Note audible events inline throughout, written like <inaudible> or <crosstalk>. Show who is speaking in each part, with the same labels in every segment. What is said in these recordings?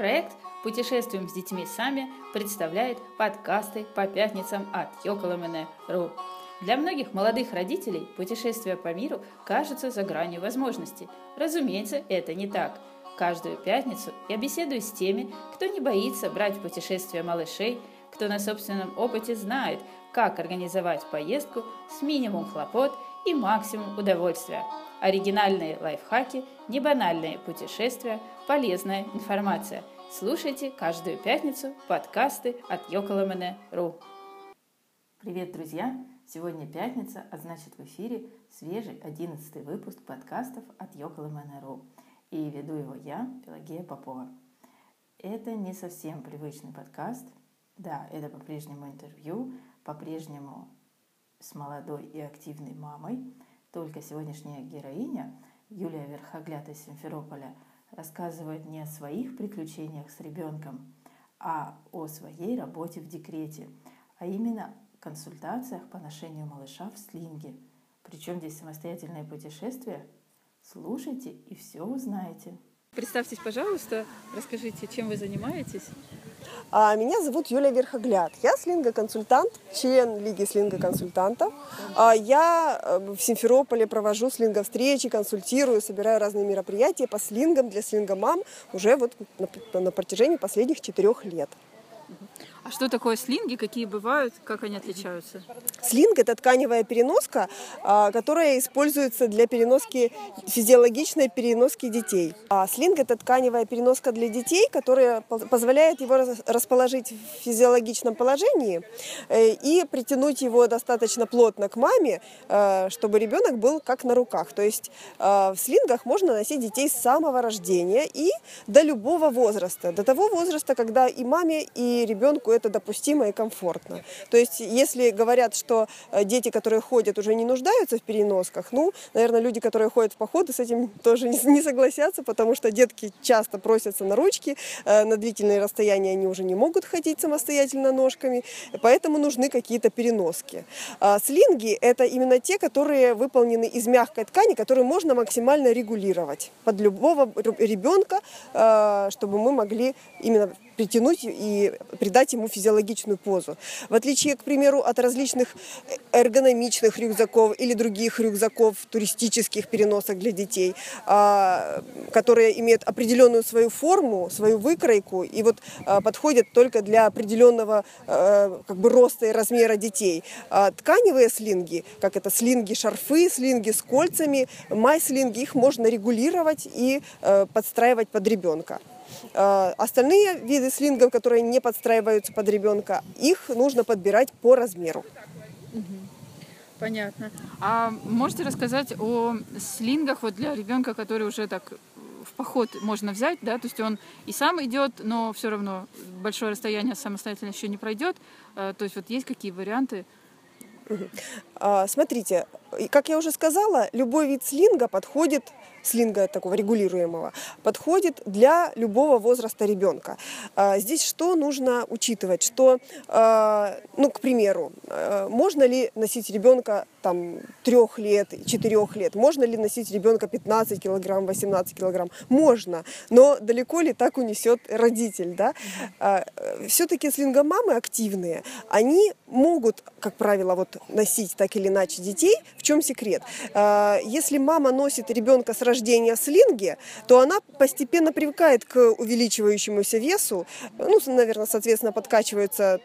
Speaker 1: Проект «Путешествуем с детьми сами» представляет подкасты по пятницам от Йоколомене.ру. Для многих молодых родителей путешествия по миру кажутся за гранью возможностей. Разумеется, это не так. Каждую пятницу я беседую с теми, кто не боится брать в путешествия малышей, кто на собственном опыте знает, как организовать поездку с минимум хлопот и максимум удовольствия. Оригинальные лайфхаки, небанальные путешествия, полезная информация. Слушайте каждую пятницу подкасты от Йоколомене.ру. Привет, друзья! Сегодня пятница, а значит в эфире свежий одиннадцатый выпуск подкастов от Йоколомене.ру. И веду его я, Пелагея Попова. Это не совсем привычный подкаст. Да, это по-прежнему интервью, по-прежнему с молодой и активной мамой – только сегодняшняя героиня, Юлия Верхогляд из Симферополя, рассказывает не о своих приключениях с ребенком, а о своей работе в декрете, а именно консультациях по ношению малыша в слинге. Причем здесь самостоятельное путешествие. Слушайте и все узнаете. Представьтесь, пожалуйста, расскажите, чем вы занимаетесь.
Speaker 2: А, меня зовут Юлия Верхогляд. Я слинго-консультант, член Лиги слинго-консультантов. А, я э, в Симферополе провожу слинго-встречи, консультирую, собираю разные мероприятия по слингам для слинго-мам уже вот на, на протяжении последних четырех лет.
Speaker 1: Что такое слинги, какие бывают, как они отличаются?
Speaker 2: Слинг – это тканевая переноска, а, которая используется для переноски, физиологичной переноски детей. А слинг – это тканевая переноска для детей, которая позволяет его расположить в физиологичном положении э, и притянуть его достаточно плотно к маме, э, чтобы ребенок был как на руках. То есть э, в слингах можно носить детей с самого рождения и до любого возраста, до того возраста, когда и маме, и ребенку это допустимо и комфортно. То есть если говорят, что э, дети, которые ходят, уже не нуждаются в переносках, ну, наверное, люди, которые ходят в походы, с этим <laughs> тоже не согласятся, потому что детки часто просятся на ручки, э, на длительные расстояния они уже не могут ходить самостоятельно ножками, поэтому нужны какие-то переноски. А слинги – это именно те, которые выполнены из мягкой ткани, которые можно максимально регулировать под любого ребенка, э, чтобы мы могли именно притянуть и придать ему физиологичную позу. В отличие, к примеру, от различных эргономичных рюкзаков или других рюкзаков, туристических переносок для детей, а, которые имеют определенную свою форму, свою выкройку и вот а, подходят только для определенного а, как бы роста и размера детей. Тканевые слинги, как это слинги, шарфы, слинги с кольцами, май-слинги, их можно регулировать и подстраивать под ребенка. Э, остальные виды слингов, которые не подстраиваются под ребенка, их нужно подбирать по размеру.
Speaker 1: Понятно. А можете рассказать о слингах вот для ребенка, который уже так в поход можно взять, да, то есть он и сам идет, но все равно большое расстояние самостоятельно еще не пройдет. Э, то есть вот есть какие варианты?
Speaker 2: А, смотрите, как я уже сказала, любой вид слинга подходит слинга такого регулируемого, подходит для любого возраста ребенка. А, здесь что нужно учитывать? Что, а, ну, к примеру, а, можно ли носить ребенка там трех лет, четырех лет? Можно ли носить ребенка 15 килограмм, 18 килограмм? Можно, но далеко ли так унесет родитель, да? Все-таки слингомамы активные, они могут, как правило, вот носить так или иначе детей. В чем секрет? Если мама носит ребенка с рождения в слинге, то она постепенно привыкает к увеличивающемуся весу, ну, наверное, соответственно, подкачиваются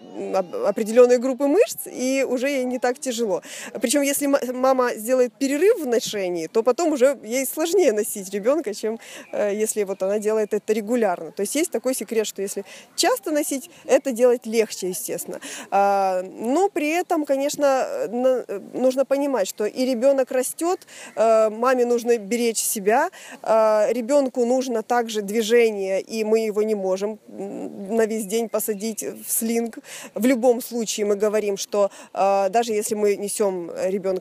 Speaker 2: определенные группы мышц, и уже ей не так тяжело. Причем, если мама сделает перерыв в ношении, то потом уже ей сложнее носить ребенка, чем э, если вот она делает это регулярно. То есть есть такой секрет, что если часто носить, это делать легче, естественно. А, но при этом, конечно, нужно понимать, что и ребенок растет, э, маме нужно беречь себя. А, ребенку нужно также движение, и мы его не можем на весь день посадить в слинг. В любом случае мы говорим, что даже если мы несем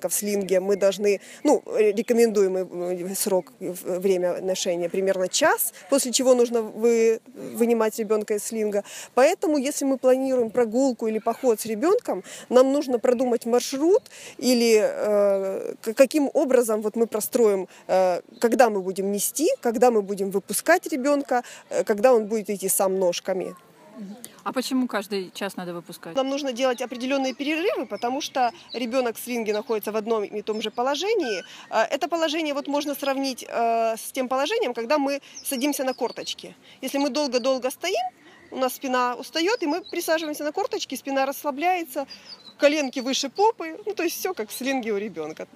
Speaker 2: в слинге, мы должны, ну, рекомендуемый срок, время ношения примерно час, после чего нужно вы, вынимать ребенка из слинга. Поэтому, если мы планируем прогулку или поход с ребенком, нам нужно продумать маршрут или э, каким образом вот мы простроим, э, когда мы будем нести, когда мы будем выпускать ребенка, э, когда он будет идти сам ножками.
Speaker 1: А почему каждый час надо выпускать?
Speaker 2: Нам нужно делать определенные перерывы, потому что ребенок в свинге находится в одном и том же положении. А, это положение вот можно сравнить э, с тем положением, когда мы садимся на корточки. Если мы долго-долго стоим, у нас спина устает, и мы присаживаемся на корточки, спина расслабляется, коленки выше попы, ну, то есть все как в слинге у ребенка.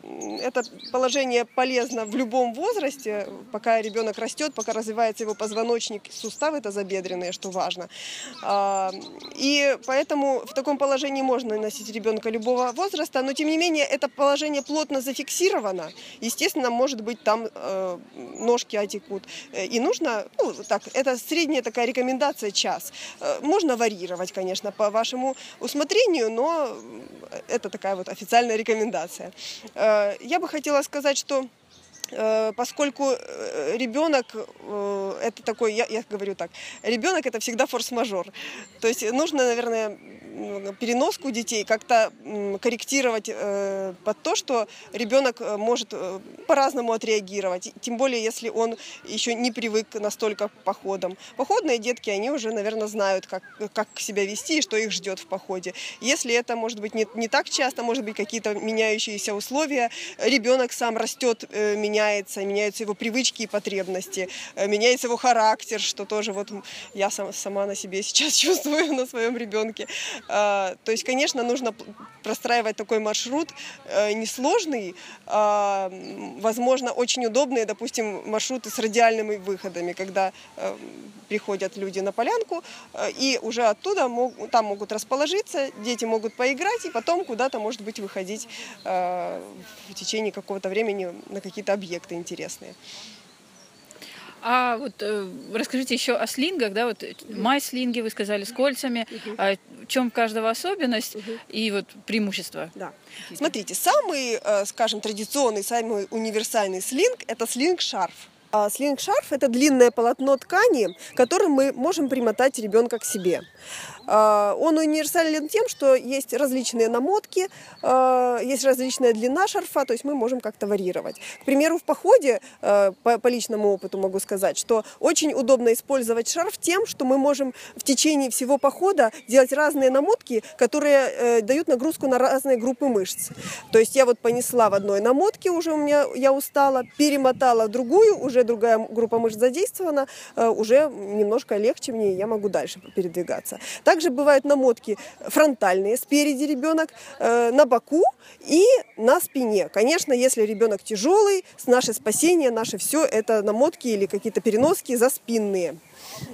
Speaker 2: Это положение полезно в любом возрасте, пока ребенок растет, пока развивается его позвоночник, суставы это забедренные, что важно. А, и поэтому в таком положении можно носить ребенка любого возраста, но тем не менее это положение плотно зафиксировано. Естественно, может быть там э, ножки отекут. И нужно, ну, так, это средняя такая рекомендация час. Э, можно варьировать, конечно, по вашему усмотрению, но это такая вот официальная рекомендация. Э, я бы хотела сказать, что поскольку э, ребенок это такой, я, я говорю так, ребенок это всегда форс-мажор. То есть нужно, наверное, переноску детей как-то корректировать э, под то, что ребенок э, может э, по-разному отреагировать. Тем более, если он еще не привык настолько к походам. Походные детки, они уже, наверное, знают, как, как себя вести и что их ждет в походе. Если это, может быть, не, не так часто, может быть, какие-то меняющиеся условия, ребенок сам растет, меняется, меняются его привычки и потребности, меняется его характер, что тоже вот я сам, сама на себе <laughs> сейчас чувствую на своем ребенке. А, то есть, конечно, нужно простраивать такой маршрут э, несложный, а, возможно, очень удобные, допустим, маршруты с радиальными выходами, когда э, приходят люди на полянку, э, и уже оттуда там могут расположиться, дети могут поиграть, и потом куда-то, может быть, выходить в течение какого-то времени на какие-то объекты интересные.
Speaker 1: А вот э, расскажите еще о слингах, да, вот май-слинги вы сказали с кольцами, угу. а в чем каждого особенность угу. и вот преимущества?
Speaker 2: Да. Смотрите, самый, э, скажем, традиционный, самый универсальный слинг – это слинг-шарф. А слинг-шарф – это длинное полотно ткани, которым мы можем примотать ребенка к себе. А, он универсален тем, что есть различные намотки, а, есть различная длина шарфа, то есть мы можем как-то варьировать. К примеру, в походе, а, по, личному опыту могу сказать, что очень удобно использовать шарф тем, что мы можем в течение всего похода делать разные намотки, которые э, дают нагрузку на разные группы мышц. То есть я вот понесла в одной намотке, уже у меня я устала, перемотала в другую, уже другая группа мышц задействована, э, уже немножко легче мне, я могу дальше передвигаться. Так также бывают намотки фронтальные, спереди ребенок, э, на боку и на спине. Конечно, если ребенок тяжелый, наше спасение, наше все это намотки или какие-то переноски за спинные.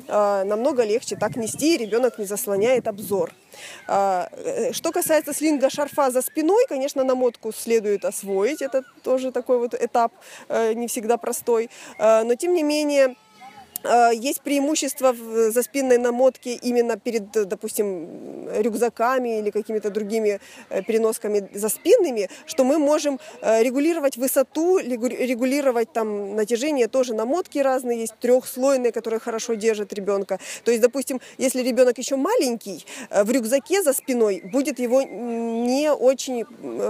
Speaker 2: Э, намного легче так нести, ребенок не заслоняет обзор. Э, что касается слинга шарфа за спиной, конечно, намотку следует освоить. Это тоже такой вот этап не всегда простой. Но тем не менее, Э, есть преимущество в заспинной намотке именно перед, допустим, рюкзаками или какими-то другими э, переносками заспинными, что мы можем э, регулировать высоту, регулировать там натяжение, тоже намотки разные есть, трехслойные, которые хорошо держат ребенка. То есть, допустим, если ребенок еще маленький, в рюкзаке за спиной будет его не очень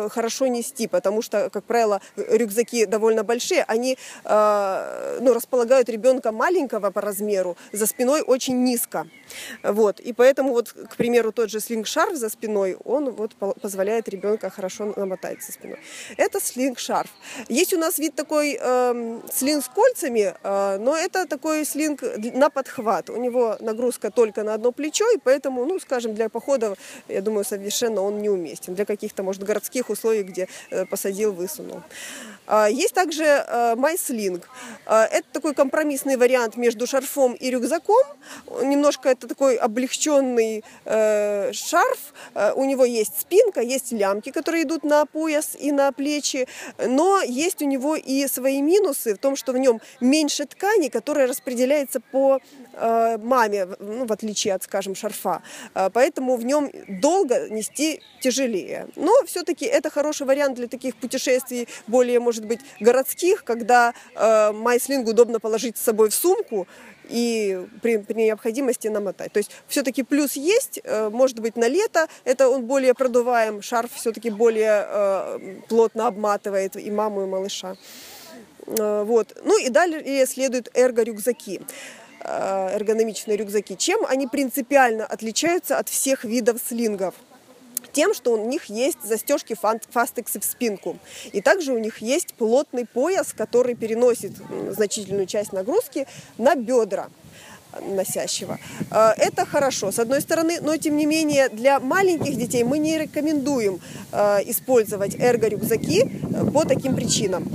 Speaker 2: хорошо нести, потому что, как правило, рюкзаки довольно большие, они ну, располагают ребенка маленького маленького по размеру, за спиной очень низко. Вот. И поэтому, вот, к примеру, тот же слинг-шарф за спиной, он вот позволяет ребенка хорошо намотать за спиной. Это слинг-шарф. Есть у нас вид такой э, слинг с кольцами, э, но это такой слинг на подхват. У него нагрузка только на одно плечо, и поэтому, ну, скажем, для похода, я думаю, совершенно он неуместен. Для каких-то, может, городских условий, где э, посадил, высунул. Э, есть также э, майслинг. Э, это такой компромиссный вариант между между шарфом и рюкзаком. Немножко это такой облегченный э, шарф. Э, у него есть спинка, есть лямки, которые идут на пояс и на плечи. Но есть у него и свои минусы в том, что в нем меньше ткани, которая распределяется по э, маме, ну, в отличие от, скажем, шарфа. Э, поэтому в нем долго нести тяжелее. Но все-таки это хороший вариант для таких путешествий более, может быть, городских, когда э, майслинг удобно положить с собой в сумку, и при, при необходимости намотать. То есть все-таки плюс есть, э, может быть на лето это он более продуваем, шарф все-таки более э, плотно обматывает и маму, и малыша. Э, вот. Ну и далее следуют эрго-рюкзаки эргономичные рюкзаки. Чем они принципиально отличаются от всех видов слингов? Тем, что у них есть застежки фастексы в спинку. И также у них есть плотный пояс, который переносит значительную часть нагрузки на бедра носящего. А, это хорошо, с одной стороны, но тем не менее для маленьких детей мы не рекомендуем а, использовать эрго-рюкзаки э, по таким причинам.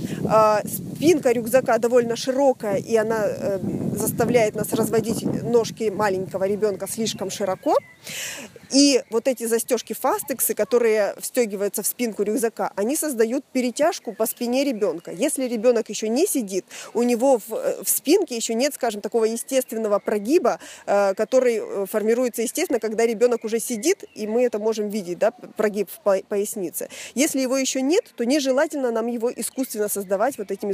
Speaker 2: Спинка рюкзака довольно широкая, и она э, заставляет нас разводить ножки маленького ребенка слишком широко. И вот эти застежки фастексы, которые встегиваются в спинку рюкзака, они создают перетяжку по спине ребенка. Если ребенок еще не сидит, у него в, э, в спинке еще нет, скажем, такого естественного прогиба, э, который э, формируется, естественно, когда ребенок уже сидит, и мы это можем видеть, да, прогиб в пояснице. Если его еще нет, то нежелательно нам его искусственно создавать вот этим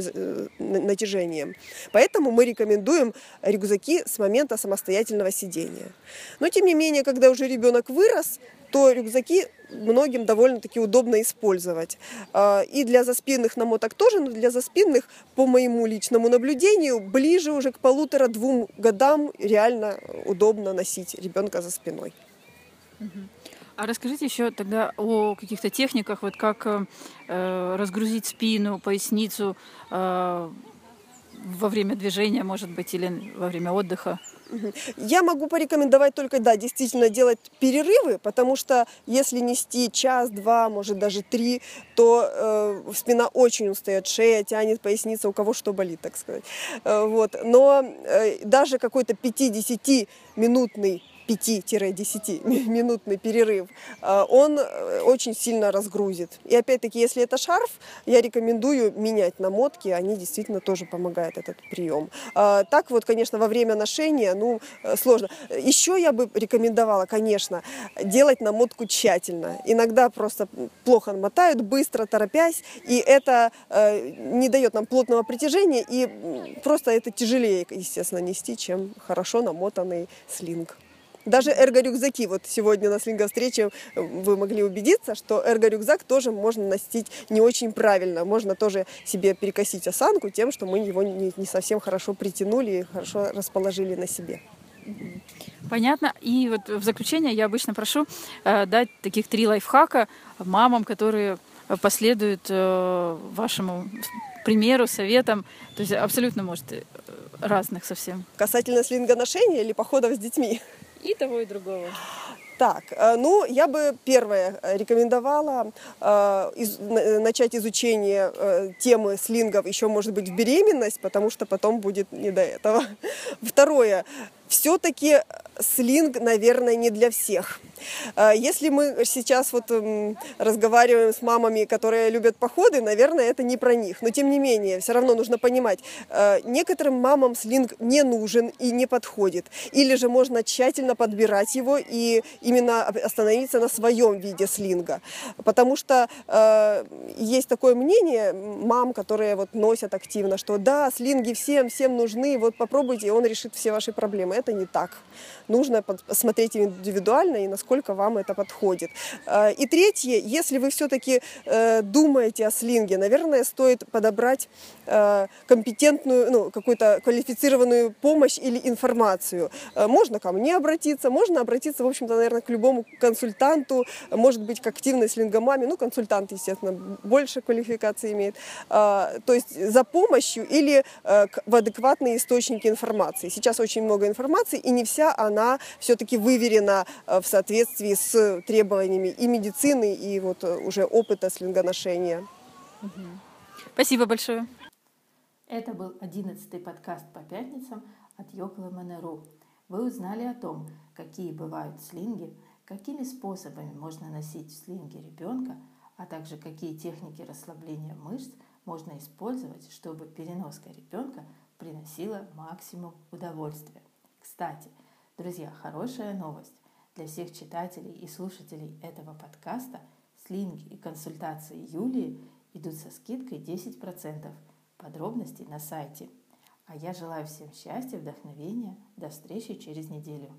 Speaker 2: натяжением. Поэтому мы рекомендуем рюкзаки с момента самостоятельного сидения. Но, тем не менее, когда уже ребенок ребенок вырос, то рюкзаки многим довольно-таки удобно использовать. А, и для заспинных намоток тоже, но для заспинных, по моему личному наблюдению, ближе уже к полутора-двум годам реально удобно носить ребенка за спиной.
Speaker 1: А расскажите еще тогда о каких-то техниках, вот как э, разгрузить спину, поясницу э, во время движения, может быть, или во время отдыха.
Speaker 2: Я могу порекомендовать только, да, действительно делать перерывы, потому что если нести час, два, может даже три, то э, спина очень устает, шея тянет, поясница, у кого что болит, так сказать. Э, вот. Но э, даже какой-то 50-минутный 5-10-минутный перерыв, э, он э, очень сильно разгрузит. И опять-таки, если это шарф, я рекомендую менять намотки, они действительно тоже помогают этот прием. Э, так вот, конечно, во время ношения, ну, сложно. Еще я бы рекомендовала, конечно, делать намотку тщательно. Иногда просто плохо мотают, быстро, торопясь, и это не дает нам плотного притяжения, и просто это тяжелее, естественно, нести, чем хорошо намотанный слинг. Даже эрго-рюкзаки, вот сегодня на слинго-встрече вы могли убедиться, что эрго-рюкзак тоже можно носить не очень правильно. Можно тоже себе перекосить осанку тем, что мы его не, не совсем хорошо притянули и хорошо расположили на себе.
Speaker 1: Понятно. И вот в заключение я обычно прошу э, дать таких три лайфхака мамам, которые последуют э, вашему примеру, советам. То есть абсолютно, может, э, разных совсем.
Speaker 2: Касательно слинга ношения или походов с детьми?
Speaker 1: И того, и другого.
Speaker 2: Так, э, ну, я бы первое рекомендовала э, из, начать изучение э, темы слингов еще, может быть, в беременность, потому что потом будет не до этого. <laughs> Второе, все-таки слинг, наверное, не для всех. А, если мы сейчас вот разговариваем с мамами, которые любят походы, наверное, это не про них. Но тем не менее, все равно нужно понимать, а, некоторым мамам слинг не нужен и не подходит. Или же можно тщательно подбирать его и именно остановиться на своем виде слинга. Потому что э, есть такое мнение мам, которые вот носят активно, что да, слинги всем, всем нужны, вот попробуйте, и он решит все ваши проблемы это не так. Нужно посмотреть индивидуально и насколько вам это подходит. А, и третье, если вы все-таки э, думаете о слинге, наверное, стоит подобрать э, компетентную, ну, какую-то квалифицированную помощь или информацию. Э, можно ко мне обратиться, можно обратиться, в общем-то, наверное, к любому консультанту, может быть, к активной слингомаме, ну, консультант, естественно, больше квалификации имеет, то есть за помощью или в адекватные источники информации. Сейчас очень много информации, информации, и не вся она все-таки выверена э, в соответствии с требованиями и медицины, и вот э, уже опыта слингоношения.
Speaker 1: Спасибо большое. Это был одиннадцатый подкаст по пятницам от Йокла Манеру. Вы узнали о том, какие бывают слинги, какими способами можно носить в слинге ребенка, а также какие техники расслабления мышц можно использовать, чтобы переноска ребенка приносила максимум удовольствия. Кстати, друзья, хорошая новость. Для всех читателей и слушателей этого подкаста слинги и консультации Юлии идут со скидкой 10%. Подробности на сайте. А я желаю всем счастья, вдохновения. До встречи через неделю.